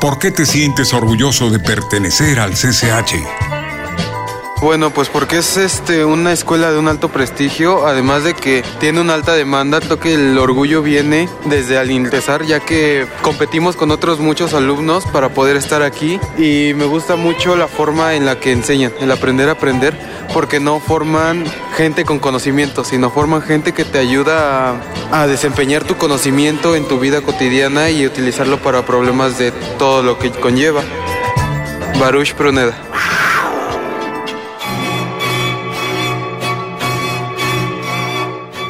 ¿Por qué te sientes orgulloso de pertenecer al CCH? Bueno, pues porque es este una escuela de un alto prestigio, además de que tiene una alta demanda, creo que el orgullo viene desde al ingresar, ya que competimos con otros muchos alumnos para poder estar aquí y me gusta mucho la forma en la que enseñan, el aprender a aprender, porque no forman gente con conocimiento, sino forman gente que te ayuda a, a desempeñar tu conocimiento en tu vida cotidiana y utilizarlo para problemas de todo lo que conlleva. Baruch Pruneda.